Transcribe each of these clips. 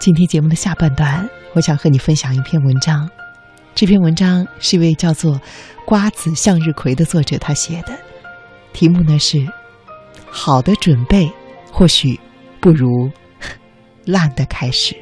今天节目的下半段，我想和你分享一篇文章。这篇文章是一位叫做瓜子向日葵的作者他写的，题目呢是“好的准备或许不如 烂的开始”。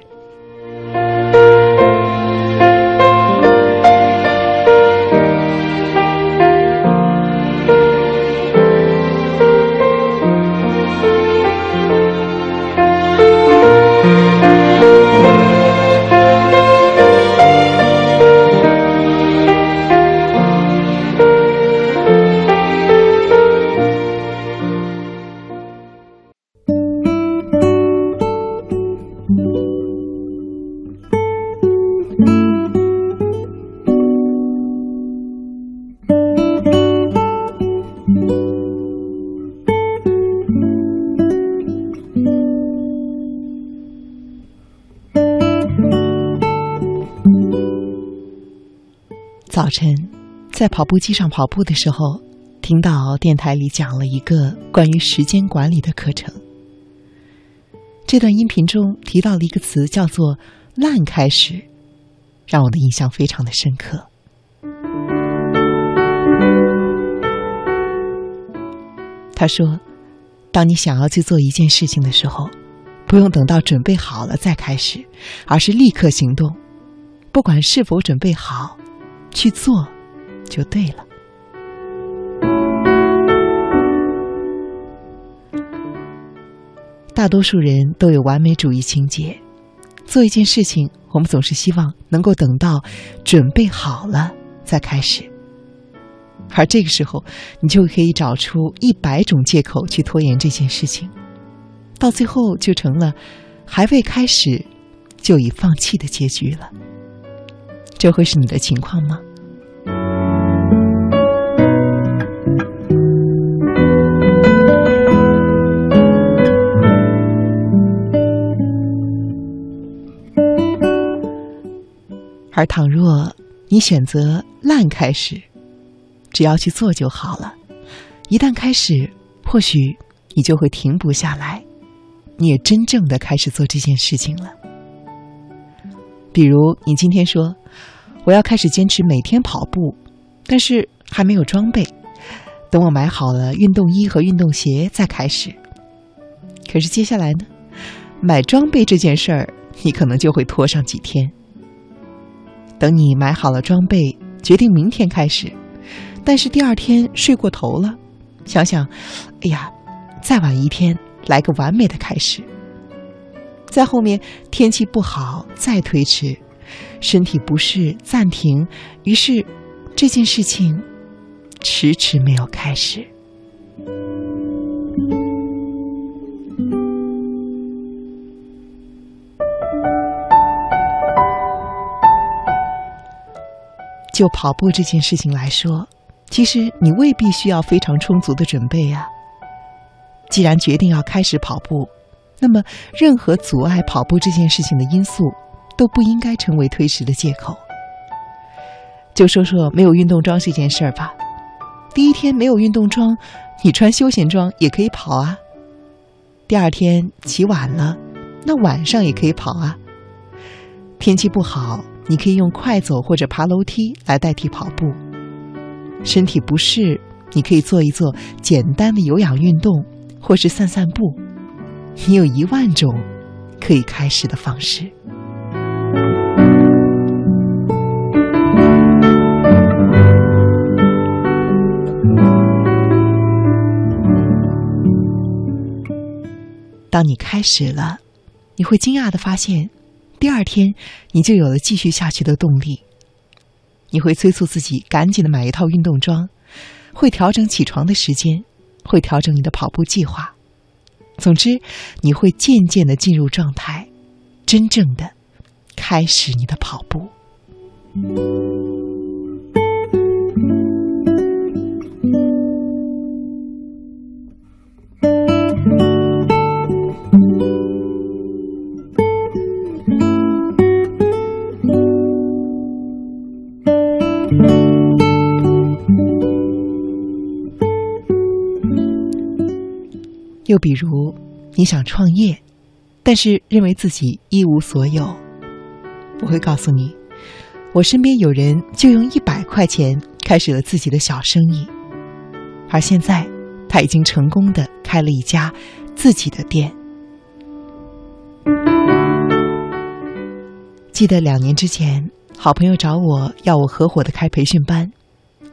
早晨，在跑步机上跑步的时候，听到电台里讲了一个关于时间管理的课程。这段音频中提到了一个词，叫做“烂开始”，让我的印象非常的深刻。他说：“当你想要去做一件事情的时候，不用等到准备好了再开始，而是立刻行动，不管是否准备好。”去做，就对了。大多数人都有完美主义情节，做一件事情，我们总是希望能够等到准备好了再开始，而这个时候，你就可以找出一百种借口去拖延这件事情，到最后就成了还未开始就已放弃的结局了。这会是你的情况吗？而倘若你选择烂开始，只要去做就好了。一旦开始，或许你就会停不下来，你也真正的开始做这件事情了。比如，你今天说我要开始坚持每天跑步，但是还没有装备，等我买好了运动衣和运动鞋再开始。可是接下来呢，买装备这件事儿，你可能就会拖上几天。等你买好了装备，决定明天开始，但是第二天睡过头了，想想，哎呀，再晚一天来个完美的开始。在后面天气不好再推迟，身体不适暂停，于是这件事情迟迟没有开始。就跑步这件事情来说，其实你未必需要非常充足的准备呀。既然决定要开始跑步，那么任何阻碍跑步这件事情的因素都不应该成为推迟的借口。就说说没有运动装这件事儿吧，第一天没有运动装，你穿休闲装也可以跑啊。第二天起晚了，那晚上也可以跑啊。天气不好。你可以用快走或者爬楼梯来代替跑步。身体不适，你可以做一做简单的有氧运动，或是散散步。你有一万种可以开始的方式。当你开始了，你会惊讶的发现。第二天，你就有了继续下去的动力。你会催促自己赶紧的买一套运动装，会调整起床的时间，会调整你的跑步计划。总之，你会渐渐的进入状态，真正的开始你的跑步。又比如，你想创业，但是认为自己一无所有。我会告诉你，我身边有人就用一百块钱开始了自己的小生意，而现在他已经成功的开了一家自己的店。记得两年之前，好朋友找我要我合伙的开培训班，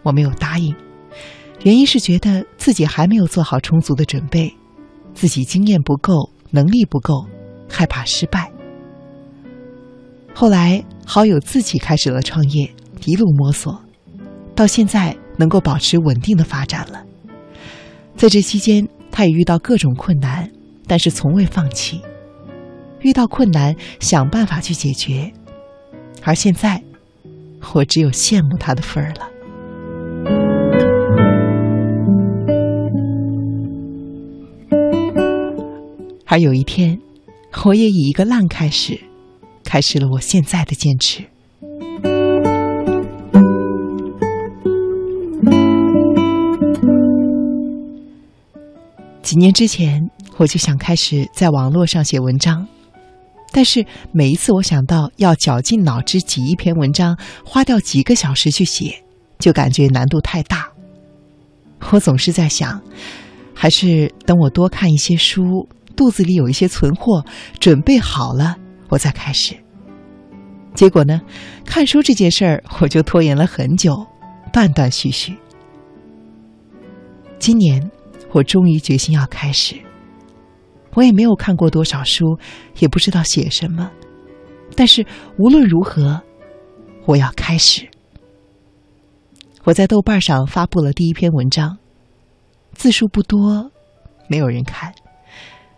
我没有答应，原因是觉得自己还没有做好充足的准备，自己经验不够，能力不够，害怕失败。后来好友自己开始了创业，一路摸索，到现在能够保持稳定的发展了。在这期间，他也遇到各种困难，但是从未放弃。遇到困难，想办法去解决。而现在，我只有羡慕他的份儿了。而有一天，我也以一个烂开始，开始了我现在的坚持。几年之前，我就想开始在网络上写文章。但是每一次我想到要绞尽脑汁挤一篇文章，花掉几个小时去写，就感觉难度太大。我总是在想，还是等我多看一些书，肚子里有一些存货，准备好了，我再开始。结果呢，看书这件事儿我就拖延了很久，断断续续。今年我终于决心要开始。我也没有看过多少书，也不知道写什么，但是无论如何，我要开始。我在豆瓣上发布了第一篇文章，字数不多，没有人看，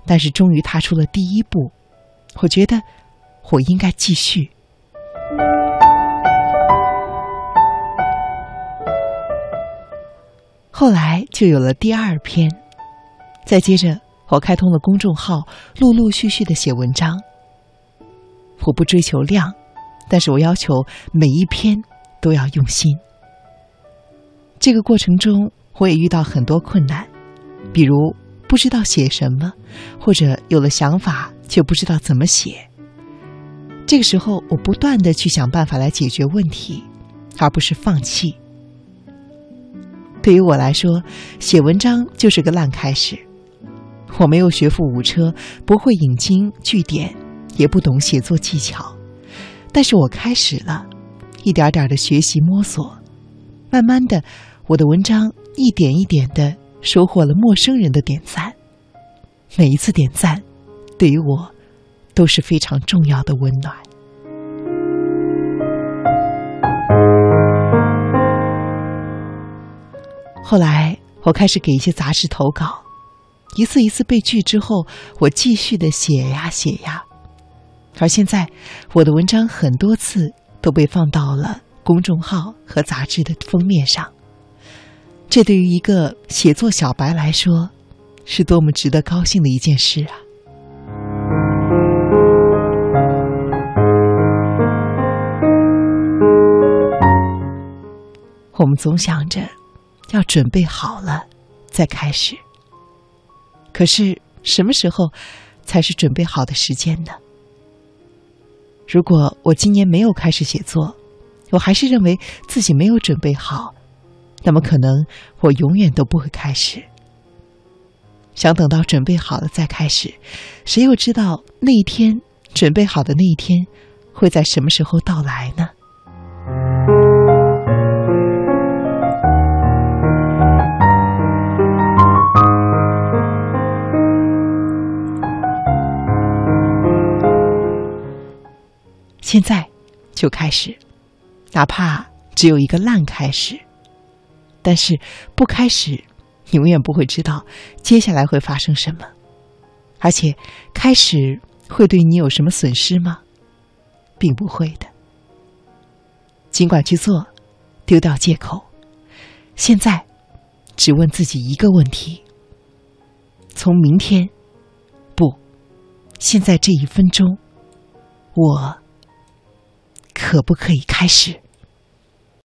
但是终于踏出了第一步。我觉得我应该继续。后来就有了第二篇，再接着。我开通了公众号，陆陆续续的写文章。我不追求量，但是我要求每一篇都要用心。这个过程中，我也遇到很多困难，比如不知道写什么，或者有了想法却不知道怎么写。这个时候，我不断的去想办法来解决问题，而不是放弃。对于我来说，写文章就是个烂开始。我没有学富五车，不会引经据典，也不懂写作技巧，但是我开始了，一点点的学习摸索，慢慢的，我的文章一点一点的收获了陌生人的点赞，每一次点赞，对于我都是非常重要的温暖。后来，我开始给一些杂志投稿。一次一次被拒之后，我继续的写呀写呀，而现在我的文章很多次都被放到了公众号和杂志的封面上。这对于一个写作小白来说，是多么值得高兴的一件事啊！我们总想着要准备好了再开始。可是什么时候才是准备好的时间呢？如果我今年没有开始写作，我还是认为自己没有准备好，那么可能我永远都不会开始。想等到准备好了再开始，谁又知道那一天准备好的那一天会在什么时候到来呢？现在就开始，哪怕只有一个烂开始，但是不开始，永远不会知道接下来会发生什么。而且，开始会对你有什么损失吗？并不会的。尽管去做，丢掉借口。现在，只问自己一个问题：从明天，不，现在这一分钟，我。可不可以开始？